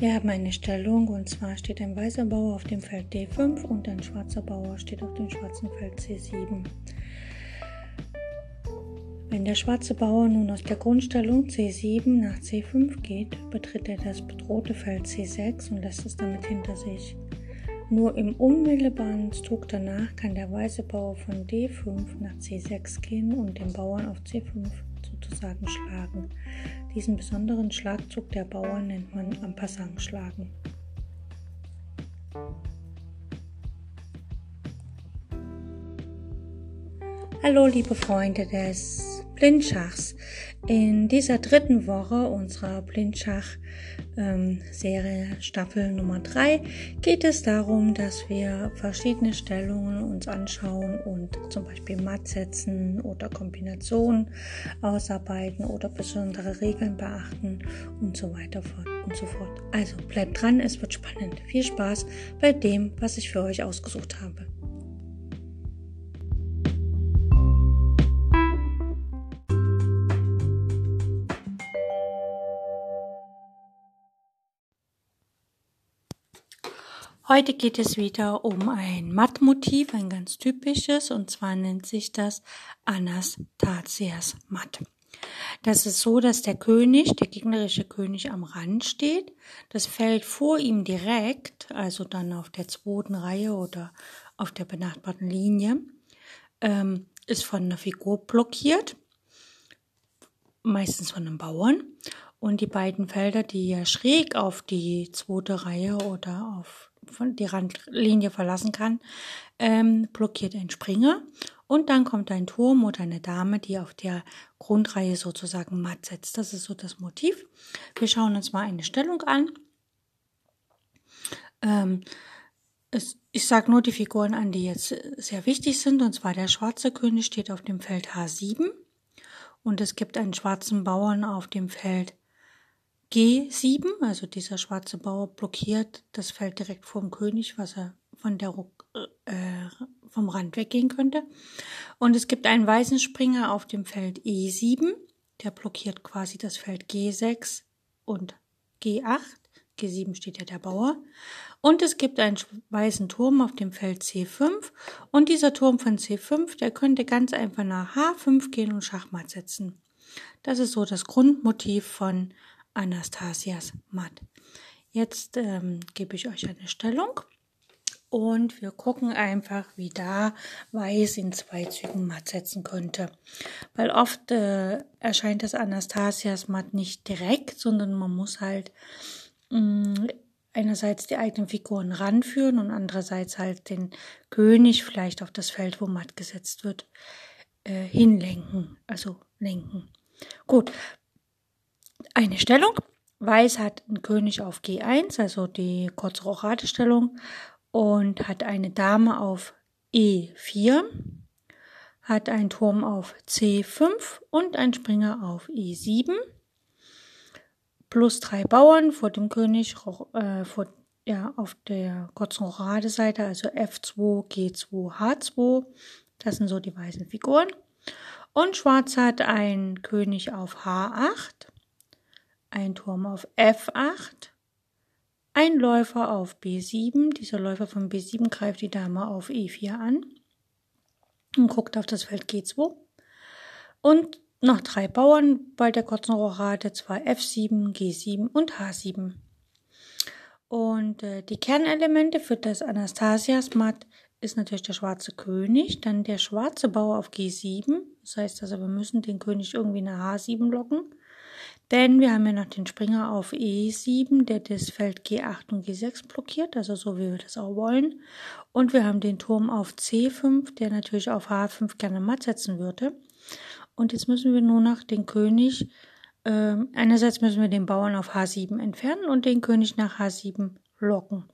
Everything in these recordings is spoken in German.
Wir haben eine Stellung und zwar steht ein weißer Bauer auf dem Feld D5 und ein schwarzer Bauer steht auf dem schwarzen Feld C7. Wenn der schwarze Bauer nun aus der Grundstellung C7 nach C5 geht, betritt er das bedrohte Feld C6 und lässt es damit hinter sich. Nur im unmittelbaren Zug danach kann der weiße Bauer von D5 nach C6 gehen und den Bauern auf C5 sozusagen schlagen. Diesen besonderen Schlagzug der Bauern nennt man am schlagen. Hallo liebe Freunde des Blindschachs. In dieser dritten Woche unserer Blindschach-Serie ähm, Staffel Nummer 3 geht es darum, dass wir verschiedene Stellungen uns anschauen und zum Beispiel Matt setzen oder Kombinationen ausarbeiten oder besondere Regeln beachten und so weiter und so fort. Also bleibt dran, es wird spannend. Viel Spaß bei dem, was ich für euch ausgesucht habe. Heute geht es wieder um ein Mattmotiv, ein ganz typisches, und zwar nennt sich das Anastasias Matt. Das ist so, dass der König, der gegnerische König am Rand steht. Das Feld vor ihm direkt, also dann auf der zweiten Reihe oder auf der benachbarten Linie, ähm, ist von einer Figur blockiert, meistens von einem Bauern. Und die beiden Felder, die ja schräg auf die zweite Reihe oder auf von die Randlinie verlassen kann, ähm, blockiert ein Springer und dann kommt ein Turm oder eine Dame, die auf der Grundreihe sozusagen matt setzt. Das ist so das Motiv. Wir schauen uns mal eine Stellung an. Ähm, es, ich sage nur die Figuren an, die jetzt sehr wichtig sind. Und zwar der schwarze König steht auf dem Feld H7 und es gibt einen schwarzen Bauern auf dem Feld G7, also dieser schwarze Bauer, blockiert das Feld direkt vor dem König, was er von der äh, vom Rand weggehen könnte. Und es gibt einen weißen Springer auf dem Feld E7, der blockiert quasi das Feld G6 und G8. G7 steht ja der Bauer. Und es gibt einen weißen Turm auf dem Feld C5. Und dieser Turm von C5, der könnte ganz einfach nach H5 gehen und Schachmatt setzen. Das ist so das Grundmotiv von Anastasias Matt. Jetzt ähm, gebe ich euch eine Stellung und wir gucken einfach, wie da Weiß in zwei Zügen matt setzen könnte. Weil oft äh, erscheint das Anastasias Matt nicht direkt, sondern man muss halt mh, mm, einerseits die eigenen Figuren ranführen und andererseits halt den König vielleicht auf das Feld, wo matt gesetzt wird, äh, hinlenken, also lenken. Gut, eine Stellung. Weiß hat einen König auf G1, also die kurze Rochade-Stellung, und hat eine Dame auf E4, hat einen Turm auf C5 und einen Springer auf E7, plus drei Bauern vor dem König äh, vor, ja, auf der kurzen Rochade-Seite, also F2, G2, H2. Das sind so die weißen Figuren. Und Schwarz hat einen König auf H8, ein Turm auf F8, ein Läufer auf B7. Dieser Läufer von B7 greift die Dame auf E4 an und guckt auf das Feld G2. Und noch drei Bauern bei der kurzen Rochade, zwar F7, G7 und H7. Und äh, die Kernelemente für das Anastasias-Matt ist natürlich der schwarze König, dann der schwarze Bauer auf G7. Das heißt also, wir müssen den König irgendwie nach H7 locken. Denn wir haben ja noch den Springer auf E7, der das Feld G8 und G6 blockiert, also so wie wir das auch wollen. Und wir haben den Turm auf C5, der natürlich auf H5 gerne matt setzen würde. Und jetzt müssen wir nur noch den König, äh, einerseits müssen wir den Bauern auf H7 entfernen und den König nach H7 locken.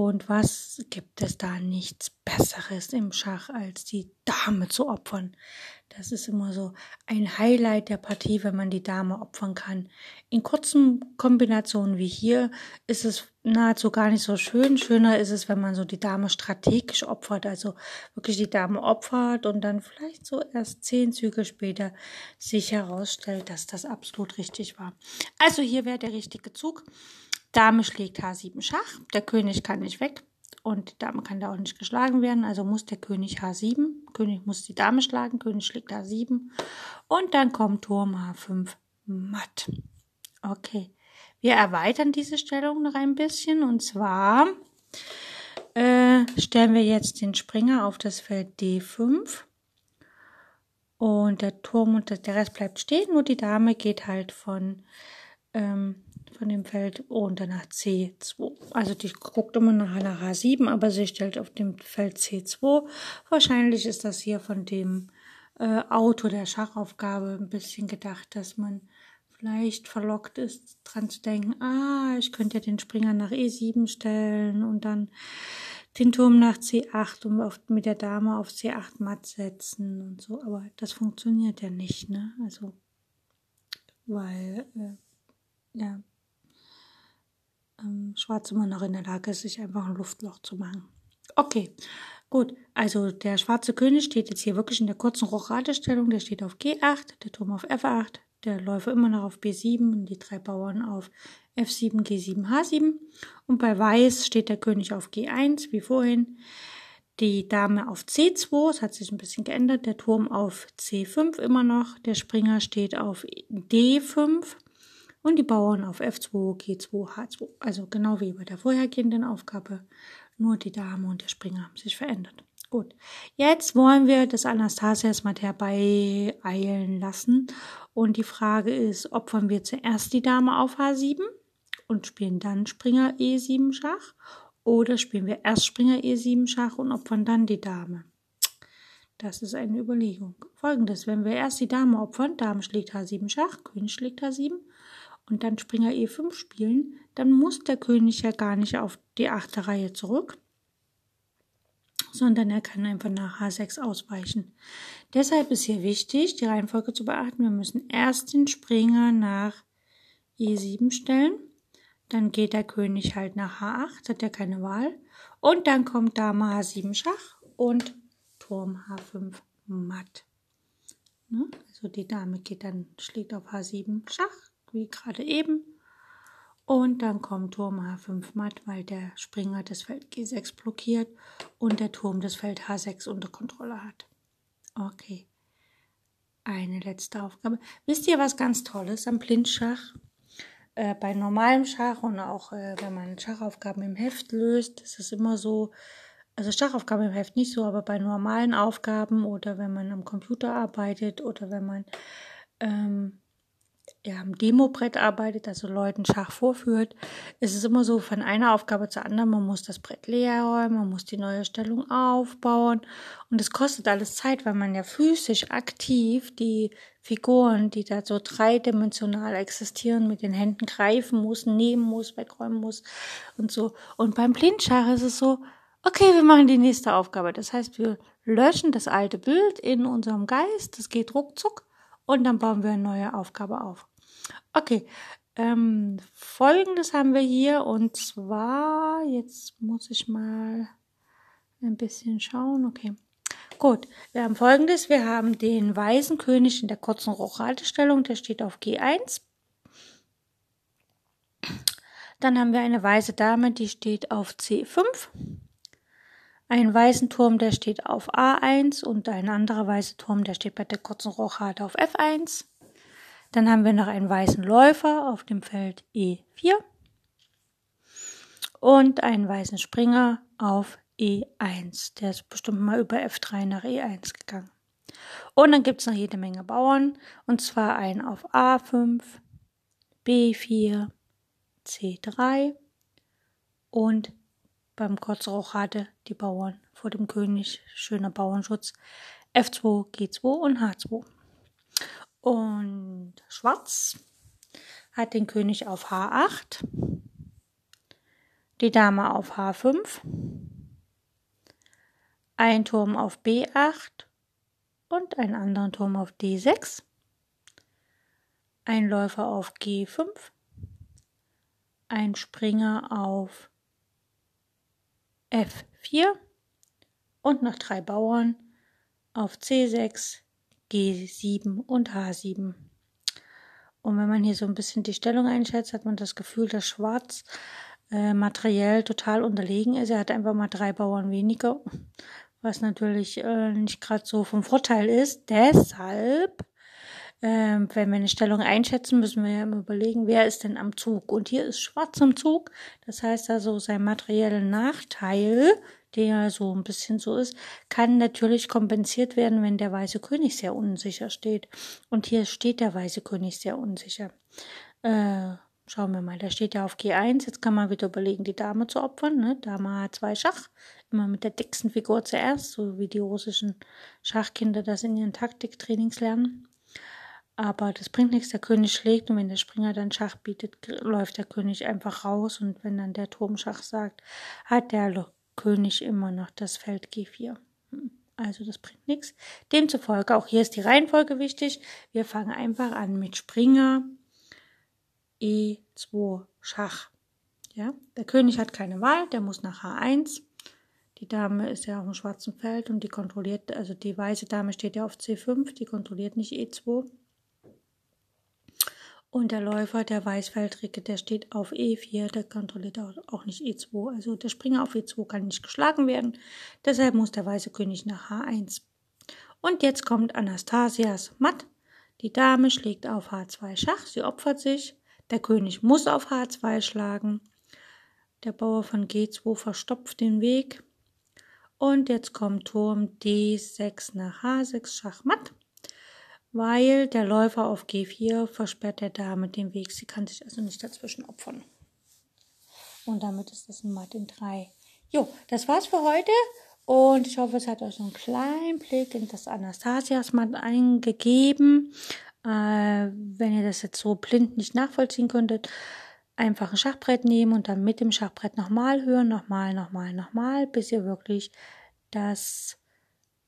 Und was gibt es da nichts Besseres im Schach, als die Dame zu opfern? Das ist immer so ein Highlight der Partie, wenn man die Dame opfern kann. In kurzen Kombinationen wie hier ist es nahezu gar nicht so schön. Schöner ist es, wenn man so die Dame strategisch opfert, also wirklich die Dame opfert und dann vielleicht so erst zehn Züge später sich herausstellt, dass das absolut richtig war. Also hier wäre der richtige Zug Dame schlägt H7 Schach, der König kann nicht weg und die Dame kann da auch nicht geschlagen werden, also muss der König H7, König muss die Dame schlagen, König schlägt H7 und dann kommt Turm H5 matt. Okay, wir erweitern diese Stellung noch ein bisschen und zwar äh, stellen wir jetzt den Springer auf das Feld D5 und der Turm und der Rest bleibt stehen, nur die Dame geht halt von ähm, von dem Feld runter nach C2. Also die guckt immer nach nach H7, aber sie stellt auf dem Feld C2. Wahrscheinlich ist das hier von dem äh, Autor der Schachaufgabe ein bisschen gedacht, dass man vielleicht verlockt ist, dran zu denken, ah, ich könnte ja den Springer nach E7 stellen und dann den Turm nach C8 und auf, mit der Dame auf C8 matt setzen und so. Aber das funktioniert ja nicht, ne? Also, weil, äh, ja, ähm, Schwarz immer noch in der Lage ist, sich einfach ein Luftloch zu machen. Okay, gut. Also der schwarze König steht jetzt hier wirklich in der kurzen Rochadestellung. Der steht auf G8, der Turm auf F8, der Läufer immer noch auf B7 und die drei Bauern auf F7, G7, H7. Und bei Weiß steht der König auf G1, wie vorhin. Die Dame auf C2, es hat sich ein bisschen geändert. Der Turm auf C5 immer noch. Der Springer steht auf D5 und die Bauern auf F2, G2, H2. Also genau wie bei der vorhergehenden Aufgabe, nur die Dame und der Springer haben sich verändert. Gut, jetzt wollen wir das Anastasia mal herbeieilen lassen. Und die Frage ist, opfern wir zuerst die Dame auf H7 und spielen dann Springer E7 Schach oder spielen wir erst Springer E7 Schach und opfern dann die Dame. Das ist eine Überlegung. Folgendes, wenn wir erst die Dame opfern, Dame schlägt H7 Schach, König schlägt H7 und dann Springer E5 spielen, dann muss der König ja gar nicht auf die achte Reihe zurück, sondern er kann einfach nach H6 ausweichen. Deshalb ist hier wichtig, die Reihenfolge zu beachten. Wir müssen erst den Springer nach E7 stellen, dann geht der König halt nach H8, hat er keine Wahl, und dann kommt Dame H7 Schach und Turm H5 matt. Ne? Also die Dame geht dann, schlägt auf H7 Schach, wie gerade eben. Und dann kommt Turm H5 matt, weil der Springer das Feld G6 blockiert und der Turm das Feld H6 unter Kontrolle hat. Okay. Eine letzte Aufgabe. Wisst ihr, was ganz Tolles am Blindschach? Äh, bei normalem Schach und auch äh, wenn man Schachaufgaben im Heft löst, ist es immer so, also Schachaufgaben im Heft nicht so, aber bei normalen Aufgaben oder wenn man am Computer arbeitet oder wenn man ähm, ja, am Demobrett arbeitet, also Leuten Schach vorführt, ist es immer so von einer Aufgabe zur anderen, man muss das Brett leer räumen, man muss die neue Stellung aufbauen und es kostet alles Zeit, weil man ja physisch aktiv die Figuren, die da so dreidimensional existieren, mit den Händen greifen muss, nehmen muss, wegräumen muss und so. Und beim Blindschach ist es so, okay, wir machen die nächste Aufgabe. Das heißt, wir löschen das alte Bild in unserem Geist, das geht ruckzuck und dann bauen wir eine neue Aufgabe auf. Okay, ähm, folgendes haben wir hier und zwar, jetzt muss ich mal ein bisschen schauen, okay. Gut, wir haben folgendes, wir haben den weißen König in der kurzen Rochhaltestellung, der steht auf G1. Dann haben wir eine weiße Dame, die steht auf C5 einen weißen Turm, der steht auf A1 und ein anderer weißer Turm, der steht bei der kurzen Rochade auf F1. Dann haben wir noch einen weißen Läufer auf dem Feld E4 und einen weißen Springer auf E1. Der ist bestimmt mal über F3 nach E1 gegangen. Und dann gibt es noch jede Menge Bauern, und zwar einen auf A5, B4, C3 und beim Kotzrauch hatte die Bauern vor dem König schöner Bauernschutz F2, G2 und H2. Und Schwarz hat den König auf H8, die Dame auf H5, ein Turm auf B8 und einen anderen Turm auf D6, ein Läufer auf G5, ein Springer auf F4 und noch drei Bauern auf C6, G7 und H7. Und wenn man hier so ein bisschen die Stellung einschätzt, hat man das Gefühl, dass Schwarz äh, materiell total unterlegen ist. Er hat einfach mal drei Bauern weniger, was natürlich äh, nicht gerade so vom Vorteil ist. Deshalb, äh, wenn wir eine Stellung einschätzen, müssen wir ja immer überlegen, wer ist denn am Zug. Und hier ist Schwarz am Zug. Das heißt also, sein materieller Nachteil der so ein bisschen so ist, kann natürlich kompensiert werden, wenn der weiße König sehr unsicher steht. Und hier steht der weiße König sehr unsicher. Äh, schauen wir mal, der steht ja auf G1. Jetzt kann man wieder überlegen, die Dame zu opfern. Ne? Dame H2 Schach. Immer mit der dicksten Figur zuerst, so wie die russischen Schachkinder das in ihren Taktiktrainings lernen. Aber das bringt nichts, der König schlägt und wenn der Springer dann Schach bietet, läuft der König einfach raus und wenn dann der Turm Schach sagt, hat der König immer noch das Feld G4. Hm, also das bringt nichts. Demzufolge, auch hier ist die Reihenfolge wichtig. Wir fangen einfach an mit Springer E2 Schach. Ja, der König hat keine Wahl, der muss nach H1. Die Dame ist ja auf dem schwarzen Feld und die kontrolliert, also die weiße Dame steht ja auf C5, die kontrolliert nicht E2. Und der Läufer, der Weißfeldricke, der steht auf E4, der kontrolliert auch nicht E2. Also der Springer auf E2 kann nicht geschlagen werden. Deshalb muss der weiße König nach H1. Und jetzt kommt Anastasias Matt. Die Dame schlägt auf H2 Schach, sie opfert sich. Der König muss auf H2 schlagen. Der Bauer von G2 verstopft den Weg. Und jetzt kommt Turm D6 nach H6 Schachmatt weil der Läufer auf G4 versperrt der Dame den Weg. Sie kann sich also nicht dazwischen opfern. Und damit ist das ein Matt in 3. Jo, das war's für heute. Und ich hoffe, es hat euch einen kleinen Blick in das Anastasias Matt eingegeben. Äh, wenn ihr das jetzt so blind nicht nachvollziehen könntet, einfach ein Schachbrett nehmen und dann mit dem Schachbrett nochmal hören, nochmal, nochmal, nochmal, bis ihr wirklich das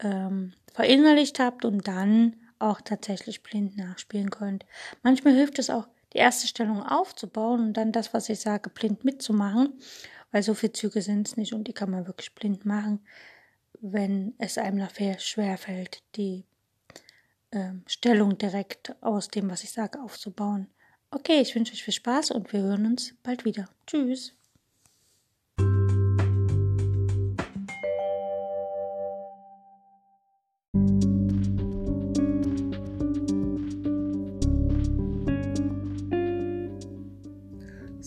ähm, verinnerlicht habt und dann auch tatsächlich blind nachspielen könnt. Manchmal hilft es auch, die erste Stellung aufzubauen und dann das, was ich sage, blind mitzumachen, weil so viele Züge sind es nicht und die kann man wirklich blind machen, wenn es einem nachher schwer fällt, die äh, Stellung direkt aus dem, was ich sage, aufzubauen. Okay, ich wünsche euch viel Spaß und wir hören uns bald wieder. Tschüss.